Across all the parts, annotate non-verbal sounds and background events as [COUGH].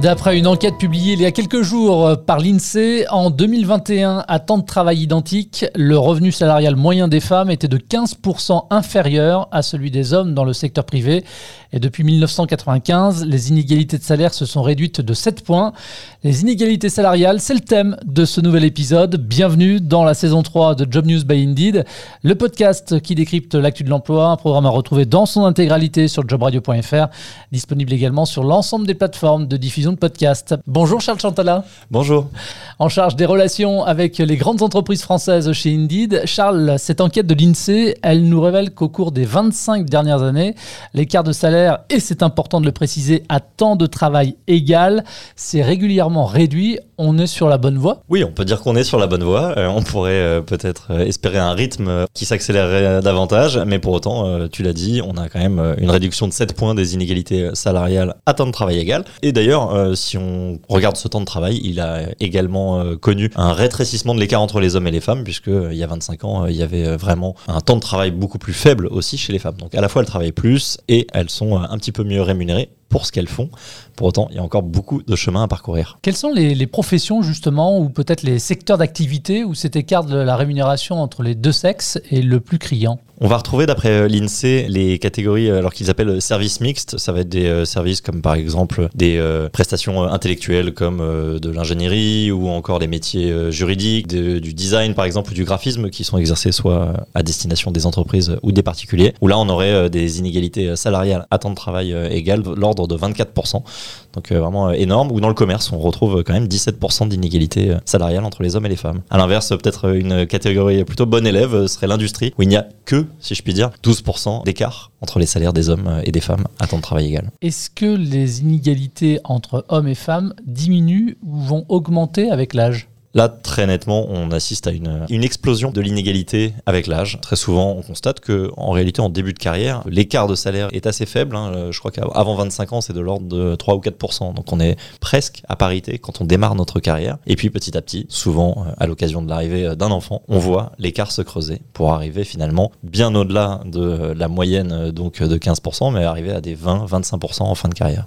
D'après une enquête publiée il y a quelques jours par l'INSEE, en 2021, à temps de travail identique, le revenu salarial moyen des femmes était de 15% inférieur à celui des hommes dans le secteur privé. Et depuis 1995, les inégalités de salaire se sont réduites de 7 points. Les inégalités salariales, c'est le thème de ce nouvel épisode. Bienvenue dans la saison 3 de Job News by Indeed, le podcast qui décrypte l'actu de l'emploi, un programme à retrouver dans son intégralité sur jobradio.fr, disponible également sur l'ensemble des plateformes de diffusion de podcast. Bonjour Charles Chantala. Bonjour. En charge des relations avec les grandes entreprises françaises chez Indeed, Charles, cette enquête de l'INSEE, elle nous révèle qu'au cours des 25 dernières années, l'écart de salaire, et c'est important de le préciser, à temps de travail égal, s'est régulièrement réduit. On est sur la bonne voie? Oui, on peut dire qu'on est sur la bonne voie. Euh, on pourrait euh, peut-être euh, espérer un rythme qui s'accélérerait davantage, mais pour autant, tu l'as dit, on a quand même une réduction de 7 points des inégalités salariales à temps de travail égal. Et d'ailleurs, euh, si on regarde ce temps de travail, il a également euh, connu un rétrécissement de l'écart entre les hommes et les femmes, puisque euh, il y a 25 ans, il y avait vraiment un temps de travail beaucoup plus faible aussi chez les femmes. Donc à la fois elles travaillent plus et elles sont un petit peu mieux rémunérées pour ce qu'elles font. Pour autant, il y a encore beaucoup de chemin à parcourir. Quelles sont les, les professions justement, ou peut-être les secteurs d'activité où cet écart de la rémunération entre les deux sexes est le plus criant? On va retrouver d'après euh, l'INSEE les catégories, euh, alors qu'ils appellent services mixtes. Ça va être des euh, services comme par exemple des prestations intellectuelles comme de l'ingénierie ou encore des métiers juridiques, du design par exemple ou du graphisme qui sont exercés soit à destination des entreprises ou des particuliers. Où là on aurait des inégalités salariales à temps de travail égal, l'ordre de 24%. Donc vraiment énorme. Ou dans le commerce on retrouve quand même 17% d'inégalités salariales entre les hommes et les femmes. À l'inverse, peut-être une catégorie plutôt bonne élève serait l'industrie où il n'y a que si je puis dire, 12% d'écart entre les salaires des hommes et des femmes à temps de travail égal. Est-ce que les inégalités entre hommes et femmes diminuent ou vont augmenter avec l'âge? Là, très nettement, on assiste à une, explosion de l'inégalité avec l'âge. Très souvent, on constate que, en réalité, en début de carrière, l'écart de salaire est assez faible. Hein. Euh, je crois qu'avant 25 ans, c'est de l'ordre de 3 ou 4% Donc, on est presque à parité quand on démarre notre carrière. Et puis, petit à petit, souvent, euh, à l'occasion de l'arrivée euh, d'un enfant, on voit l'écart se creuser pour arriver finalement bien au-delà de la moyenne donc de 15% mais arriver à des 20-25% en fin de carrière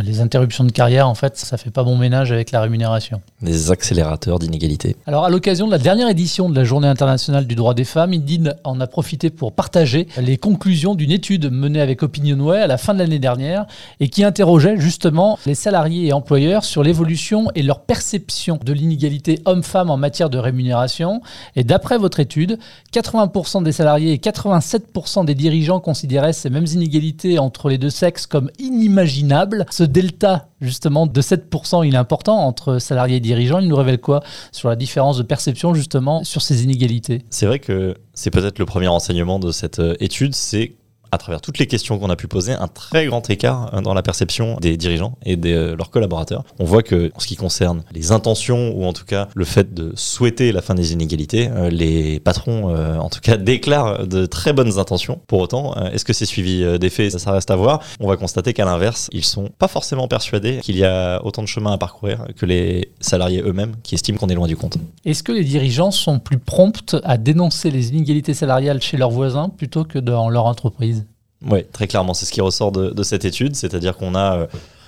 les interruptions de carrière, en fait, ça fait pas bon ménage avec la rémunération. Des accélérateurs d'inégalité. Alors, à l'occasion de la dernière édition de la Journée internationale du droit des femmes, Indeed en a profité pour partager les conclusions d'une étude menée avec Opinionway à la fin de l'année dernière et qui interrogeait justement les salariés et employeurs sur l'évolution et leur perception de l'inégalité homme-femme en matière de rémunération. Et d'après votre étude, 80% des salariés et 87% des dirigeants considéraient ces mêmes inégalités entre les deux sexes comme inimaginables delta justement de 7%, il est important entre salariés et dirigeants. Il nous révèle quoi sur la différence de perception justement sur ces inégalités? C'est vrai que c'est peut-être le premier enseignement de cette euh, étude, c'est à travers toutes les questions qu'on a pu poser, un très grand écart hein, dans la perception des dirigeants et de euh, leurs collaborateurs. On voit que, en ce qui concerne les intentions, ou en tout cas le fait de souhaiter la fin des inégalités, euh, les patrons, euh, en tout cas, [LAUGHS] déclarent de très bonnes intentions. Pour autant, est-ce que c'est suivi des faits? Ça, reste à voir. On va constater qu'à l'inverse, ils sont pas forcément persuadés qu'il y a autant de chemin à parcourir que les salariés eux-mêmes qui estiment qu'on est loin du compte. Est-ce que les dirigeants sont plus prompts à dénoncer les inégalités salariales chez leurs voisins plutôt que dans leur entreprise? Oui, très clairement, c'est ce qui ressort de, cette étude, c'est-à-dire qu'on a euh,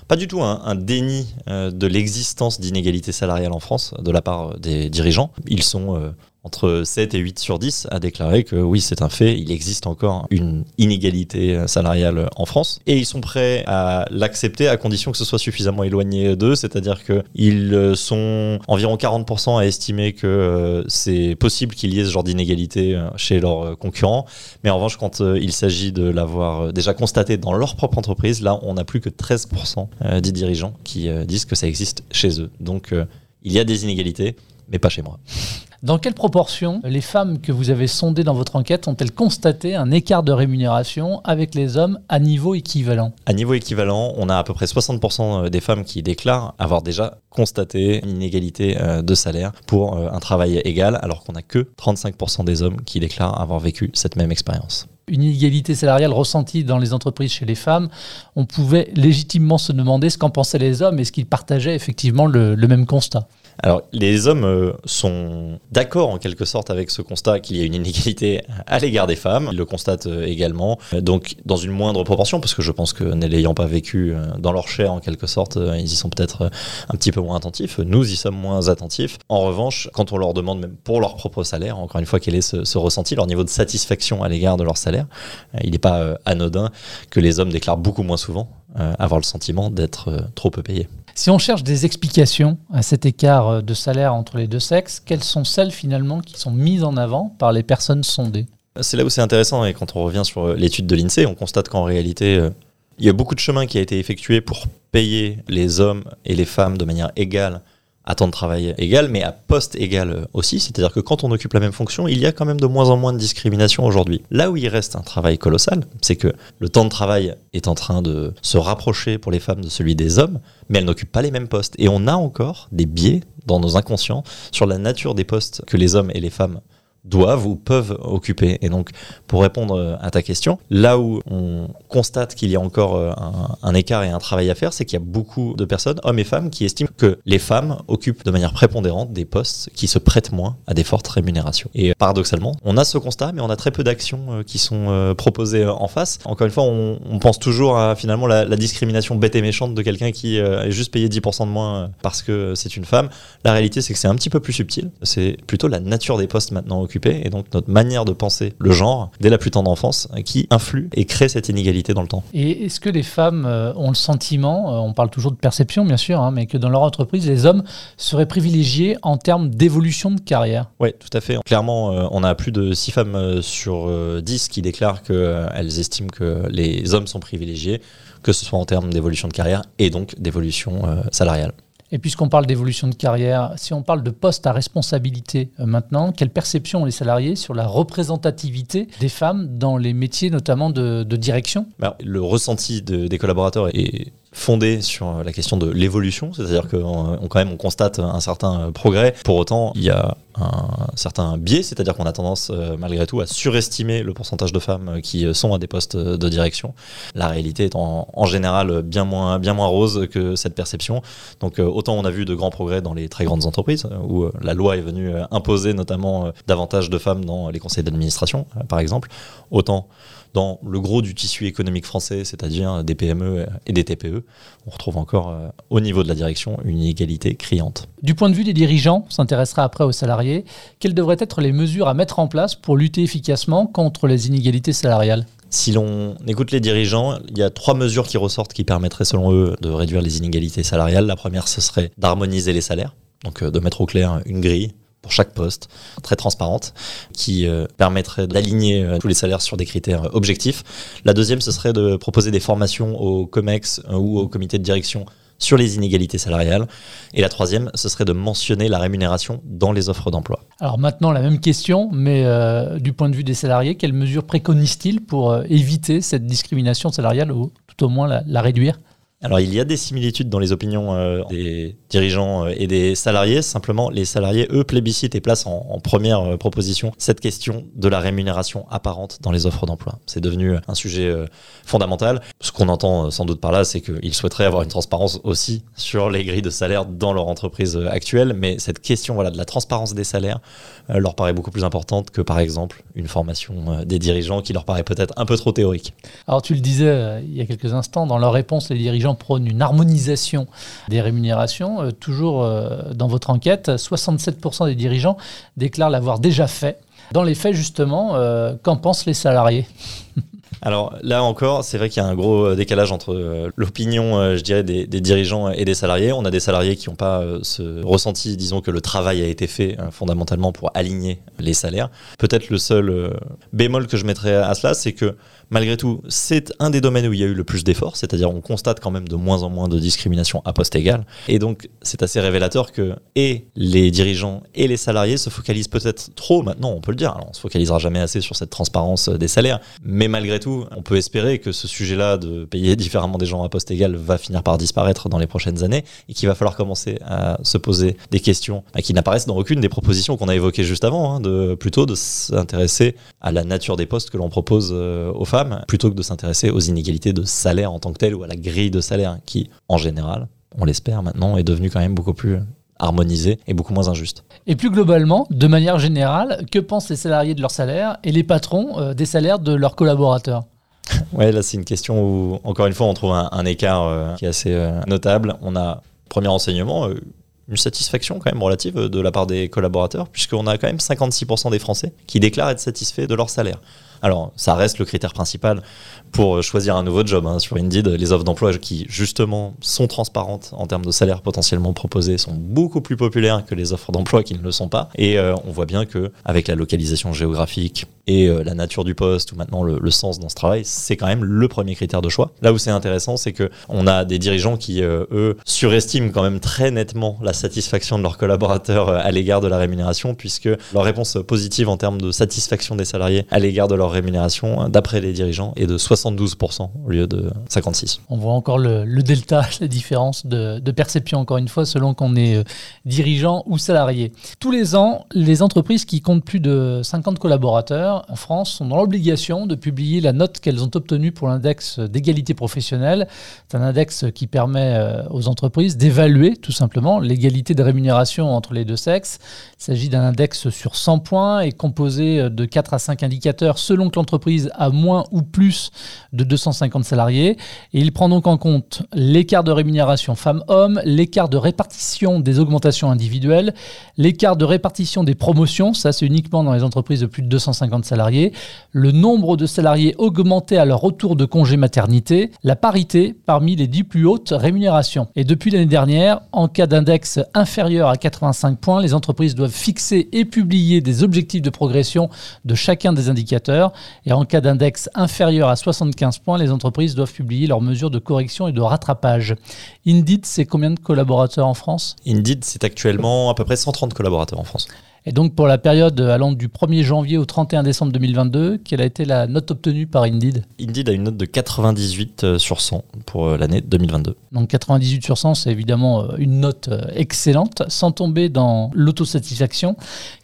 pas du tout un, déni euh, de l'existence d'inégalités salariales en France de la part des dirigeants. Ils sont euh, entre 7 et 8 sur 10 a déclaré que oui, c'est un fait, il existe encore une inégalité salariale en France. Et ils sont prêts à l'accepter à condition que ce soit suffisamment éloigné d'eux, c'est-à-dire qu'ils sont environ 40% à estimer que euh, c'est possible qu'il y ait ce genre d'inégalité euh, chez leurs concurrents. Mais en revanche, quand euh, il s'agit de l'avoir déjà constaté dans leur propre entreprise, là, on n'a plus que 13% des dirigeants qui disent que ça existe chez eux. Donc, il y a des inégalités, mais pas chez moi. Dans quelle proportion les femmes que vous avez sondées dans votre enquête ont-elles constaté un écart de rémunération avec les hommes à niveau équivalent? À niveau équivalent, on a à peu près 60% des femmes qui déclarent avoir déjà constaté une inégalité euh, de salaire pour euh, un travail égal, alors qu'on n'a que 35% des hommes qui déclarent avoir vécu cette même expérience une inégalité salariale ressentie dans les entreprises chez les femmes, on pouvait légitimement se demander ce qu'en pensaient les hommes et ce qu'ils partageaient effectivement le, le même constat? Alors, les hommes euh, sont d'accord en quelque sorte avec ce constat qu'il y a une inégalité à l'égard des femmes. Ils le constatent euh, également, euh, donc dans une moindre proportion, parce que je pense que ne l'ayant pas vécu dans leur chair en quelque sorte, ils y sont peut-être un petit peu moins attentifs. Nous y sommes moins attentifs. En revanche, quand on leur demande même pour leur propre salaire, encore une fois, quel est ce, ce ressenti, leur niveau de satisfaction à l'égard de leur salaire, il n'est pas anodin que les hommes déclarent beaucoup moins souvent avoir le sentiment d'être trop peu payés. Si on cherche des explications à cet écart euh, de salaire entre les deux sexes, quelles sont celles finalement qui sont mises en avant par les personnes sondées? C'est là où c'est intéressant et quand on revient sur euh, l'étude de l'INSEE, on constate qu'en réalité, euh, il y a beaucoup de chemin qui a été effectué pour payer les hommes et les femmes de manière égale à temps de travail égal, mais à poste égal aussi. C'est-à-dire que quand on occupe la même fonction, il y a quand même de moins en moins de discrimination aujourd'hui. Là où il reste un travail colossal, c'est que le temps de travail est en train de se rapprocher pour les femmes de celui des hommes, mais elles n'occupent pas les mêmes postes. Et on a encore des biais dans nos inconscients sur la nature des postes que les hommes et les femmes doivent ou peuvent occuper. Et donc, pour répondre euh, à ta question, là où on constate qu'il y a encore euh, un, écart et un travail à faire, c'est qu'il y a beaucoup de personnes, hommes et femmes, qui estiment que les femmes occupent de manière prépondérante des postes qui se prêtent moins à des fortes rémunérations. Et paradoxalement, on a ce constat, mais on a très peu d'actions euh, qui sont proposées en face. Encore une fois, on, pense toujours à finalement la, discrimination bête et méchante de quelqu'un qui est juste payé 10% de moins parce que c'est une femme. La réalité, c'est que c'est un petit peu plus subtil. C'est plutôt la nature des postes maintenant occupés et donc notre manière de penser le genre dès la plus tendre enfance qui influe et crée cette inégalité dans le temps. Et est-ce que les femmes euh, ont le sentiment, euh, on parle toujours de perception bien sûr, hein, mais que dans leur entreprise, les hommes seraient privilégiés en termes d'évolution de carrière? Oui, tout à fait. Clairement, euh, on a plus de 6 femmes sur 10 qui déclarent qu'elles estiment que les hommes sont privilégiés, que ce soit en termes d'évolution de carrière et donc d'évolution salariale. Et puisqu'on parle d'évolution de carrière, si on parle de poste à responsabilité euh, maintenant, quelle perception ont les salariés sur la représentativité des femmes dans les métiers notamment de, direction? Bah, Le ressenti des collaborateurs est fondé sur la question de l'évolution, c'est-à-dire qu'on quand même on constate un certain progrès. Pour autant, il y a un certain biais, c'est-à-dire qu'on a tendance euh, malgré tout à surestimer le pourcentage de femmes qui sont à des postes de direction. La réalité est en, général bien moins, bien moins rose que cette perception. Donc euh, autant on a vu de grands progrès dans les très grandes entreprises, où euh, la loi est venue imposer notamment davantage de femmes dans les conseils d'administration, par exemple, autant dans le gros du tissu économique français, c'est-à-dire des PME et des TPE, on retrouve encore euh, au niveau de la direction une inégalité criante. Du point de vue des dirigeants, on s'intéressera après aux salariés, quelles devraient être les mesures à mettre en place pour lutter efficacement contre les inégalités salariales? Si l'on écoute les dirigeants, il y a trois mesures qui ressortent qui permettraient selon eux de réduire les inégalités salariales. La première, ce serait d'harmoniser les salaires, donc euh, de mettre au clair une grille pour chaque poste, très transparente, qui euh, permettrait d'aligner euh, tous les salaires sur des critères euh, objectifs. La deuxième, ce serait de proposer des formations au COMEX ou au comité de direction sur les inégalités salariales. Et la troisième, ce serait de mentionner la rémunération dans les offres d'emploi. Alors maintenant, la même question, mais du point de vue des salariés, quelles mesures préconisent-ils pour éviter cette discrimination salariale ou tout au moins la réduire? Alors il y a des similitudes dans les opinions euh, des dirigeants euh, et des salariés. Simplement, les salariés, eux, plébiscitent et placent en, première euh, proposition cette question de la rémunération apparente dans les offres d'emploi. C'est devenu un sujet fondamental. Ce qu'on entend sans doute par là, c'est qu'ils souhaiteraient avoir une transparence aussi sur les grilles de salaire dans leur entreprise actuelle. Mais cette question voilà, de la transparence des salaires leur paraît beaucoup plus importante que par exemple une formation des dirigeants qui leur paraît peut-être un peu trop théorique. Alors tu le disais il y a quelques instants, dans leur réponse, les dirigeants prône une harmonisation des rémunérations. Euh, toujours euh, dans votre enquête, 67% des dirigeants déclarent l'avoir déjà fait. Dans les faits, justement, euh, qu'en pensent les salariés? [LAUGHS] alors là encore, c'est vrai qu'il y a un gros décalage entre l'opinion, je dirais, des, dirigeants et des salariés. On a des salariés qui n'ont pas ce ressenti, disons que le travail a été fait fondamentalement pour aligner les salaires. Peut-être le seul bémol que je mettrais à cela, c'est que malgré tout, c'est un des domaines où il y a eu le plus d'efforts, c'est-à-dire on constate quand même de moins en moins de discrimination à poste égal. Et donc, c'est assez révélateur que et les dirigeants et les salariés se focalisent peut-être trop maintenant, on peut le dire. Alors, on se focalisera jamais assez sur cette transparence des salaires, mais malgré tout, on peut espérer que ce sujet-là de payer différemment des gens à poste égal va finir par disparaître dans les prochaines années et qu'il va falloir commencer à se poser des questions qui n'apparaissent dans aucune des propositions qu'on a évoquées juste avant, hein, de plutôt de s'intéresser à la nature des postes que l'on propose euh, aux femmes plutôt que de s'intéresser aux inégalités de salaire en tant que telles ou à la grille de salaire qui, en général, on l'espère maintenant, est devenue quand même beaucoup plus harmonisé et beaucoup moins injuste. Et plus globalement, de manière générale, que pensent les salariés de leur salaire et les patrons euh, des salaires de leurs collaborateurs? [LAUGHS] Ouais, là c'est une question où, encore une fois, on trouve un, écart euh, qui est assez euh, notable. On a, premier enseignement, une satisfaction quand même relative de la part des collaborateurs, puisqu'on a quand même 56% des Français qui déclarent être satisfaits de leur salaire. Alors, ça reste le critère principal pour choisir un nouveau job. Hein. Sur Indeed, les offres d'emploi qui, justement, sont transparentes en termes de salaire potentiellement proposés sont beaucoup plus populaires que les offres d'emploi qui ne le sont pas. Et euh, on voit bien que avec la localisation géographique et euh, la nature du poste ou maintenant le, sens dans ce travail, c'est quand même le premier critère de choix. Là où c'est intéressant, c'est que on a des dirigeants qui, euh, eux, surestiment quand même très nettement la satisfaction de leurs collaborateurs à l'égard de la rémunération, puisque leur réponse positive en termes de satisfaction des salariés à l'égard de leur rémunération, d'après les dirigeants, est de 72% au lieu de 56%. On voit encore le, delta, [LAUGHS] la différence de, perception, encore une fois, selon qu'on est euh, dirigeant ou salarié. Tous les ans, les entreprises qui comptent plus de 50 collaborateurs en France sont dans l'obligation de publier la note qu'elles ont obtenue pour l'index d'égalité professionnelle. C'est un index qui permet euh, aux entreprises d'évaluer tout simplement l'égalité de rémunération entre les deux sexes. Il s'agit d'un index sur 100 points et composé euh, de 4 à 5 indicateurs selon que l'entreprise a moins ou plus de 250 salariés. Et il prend donc en compte l'écart de rémunération femmes-hommes, l'écart de répartition des augmentations individuelles, l'écart de répartition des promotions, ça c'est uniquement dans les entreprises de plus de 250 salariés, le nombre de salariés augmentés à leur retour de congé maternité, la parité parmi les 10 plus hautes rémunérations. Et depuis l'année dernière, en cas d'index inférieur à 85 points, les entreprises doivent fixer et publier des objectifs de progression de chacun des indicateurs. Et en cas d'index inférieur à 75 points, les entreprises doivent publier leurs mesures de correction et de rattrapage. Indeed, c'est combien de collaborateurs en France? Indeed, c'est actuellement à peu près 130 collaborateurs en France. Et donc pour la période allant du 1er janvier au 31 décembre 2022, quelle a été la note obtenue par Indeed? Indeed a une note de 98 euh, sur 100 pour euh, l'année 2022. Donc 98 sur 100, c'est évidemment euh, une note excellente. Sans tomber dans l'autosatisfaction,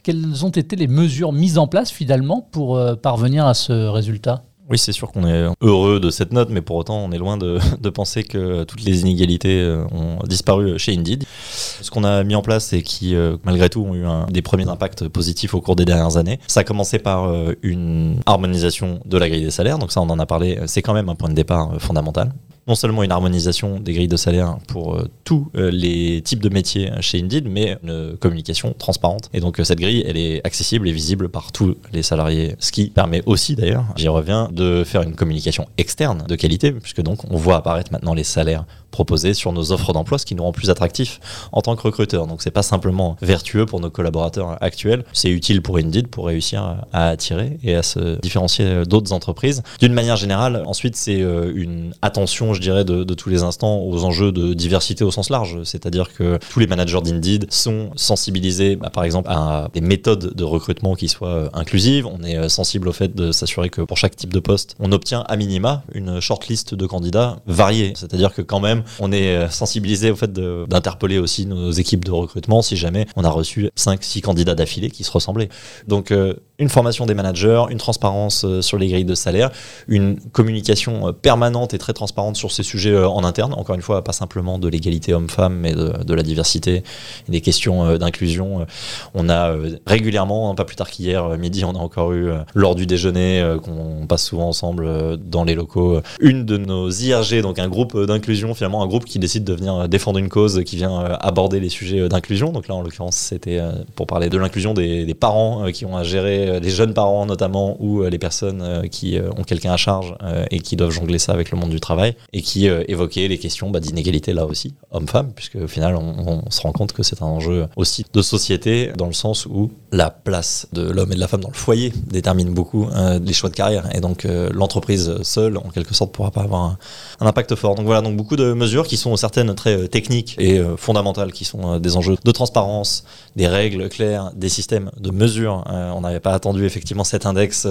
quelles ont été les mesures mises en place finalement pour parvenir à ce résultat? Oui, c'est sûr qu'on est heureux de cette note, mais pour autant, on est loin [LAUGHS] de, penser que toutes les inégalités euh, ont disparu chez Indeed. Ce qu'on a mis en place et qui, euh, malgré tout, ont eu des premiers impacts positifs au cours des dernières années, ça a commencé par euh, une harmonisation de la grille des salaires. Donc ça, on en a parlé, c'est quand même un point de départ fondamental non seulement une harmonisation des grilles de salaire pour euh, tous euh, les types de métiers chez Indeed, mais une communication transparente. Et donc euh, cette grille, elle est accessible et visible par tous les salariés, ce qui permet aussi d'ailleurs, j'y reviens, de faire une communication externe de qualité, puisque donc on voit apparaître maintenant les salaires proposés sur nos offres d'emploi, ce qui nous rend plus attractifs en tant que recruteurs. Donc c'est pas simplement vertueux pour nos collaborateurs actuels, c'est utile pour Indeed pour réussir à attirer et à se différencier d'autres entreprises. D'une manière générale, ensuite c'est une attention, je dirais, de, tous les instants aux enjeux de diversité au sens large. C'est-à-dire que tous les managers d'Indeed sont sensibilisés, bah, par exemple, à des méthodes de recrutement qui soient euh, inclusives. On est euh, sensible au fait de s'assurer que pour chaque type de poste, on obtient à minima une shortlist de candidats variés. C'est-à-dire que quand même, on est euh, sensibilisé au fait d'interpeller aussi nos équipes de recrutement si jamais on a reçu 5-6 candidats d'affilée qui se ressemblaient. Donc une formation des managers, une transparence euh, sur les grilles de salaire, une communication permanente et très transparente sur ces sujets en interne. Encore une fois, pas simplement de l'égalité homme-femme, mais de, la diversité et des questions d'inclusion. On a régulièrement, hein, pas plus tard qu'hier midi, on a encore eu lors du déjeuner qu'on passe souvent ensemble dans les locaux, une de nos IRG, donc un groupe d'inclusion finalement un groupe qui décide de venir défendre une cause, qui vient euh, aborder les sujets euh, d'inclusion. Donc là, en l'occurrence, c'était euh, pour parler de l'inclusion des, parents qui ont à gérer, les jeunes parents notamment, ou les personnes qui ont quelqu'un à charge et qui doivent jongler ça avec le monde du travail, et qui évoquait les questions bah, d'inégalité là aussi, homme-femme, puisque au final, on, se rend compte que c'est un enjeu aussi de société, dans le sens où la place de l'homme et de la femme dans le foyer détermine beaucoup les choix de carrière. Et donc, l'entreprise seule, en quelque sorte, pourra pas avoir un, impact fort. Donc voilà, donc beaucoup de mesures qui sont certaines très euh, techniques et euh, fondamentales, qui sont euh, des enjeux de transparence, des règles claires, des systèmes de mesure. on n'avait pas attendu effectivement cet index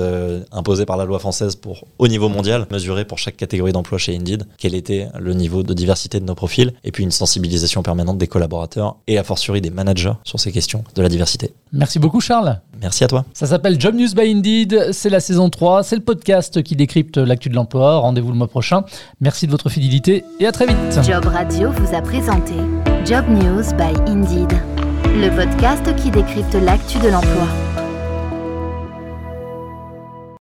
imposé par la loi française pour au niveau mondial mesurer pour chaque catégorie d'emploi chez Indeed quel était le niveau de diversité de nos profils et puis une sensibilisation permanente des collaborateurs et a fortiori des managers sur ces questions de la diversité. Merci beaucoup Charles. Merci à toi. Ça s'appelle Job News by Indeed, c'est la saison 3, c'est le podcast qui décrypte l'actu de l'emploi. Rendez-vous le mois prochain. Merci de votre fidélité et à très vite. Job Radio vous a présenté Job News by Indeed, le podcast qui décrypte l'actu de l'emploi.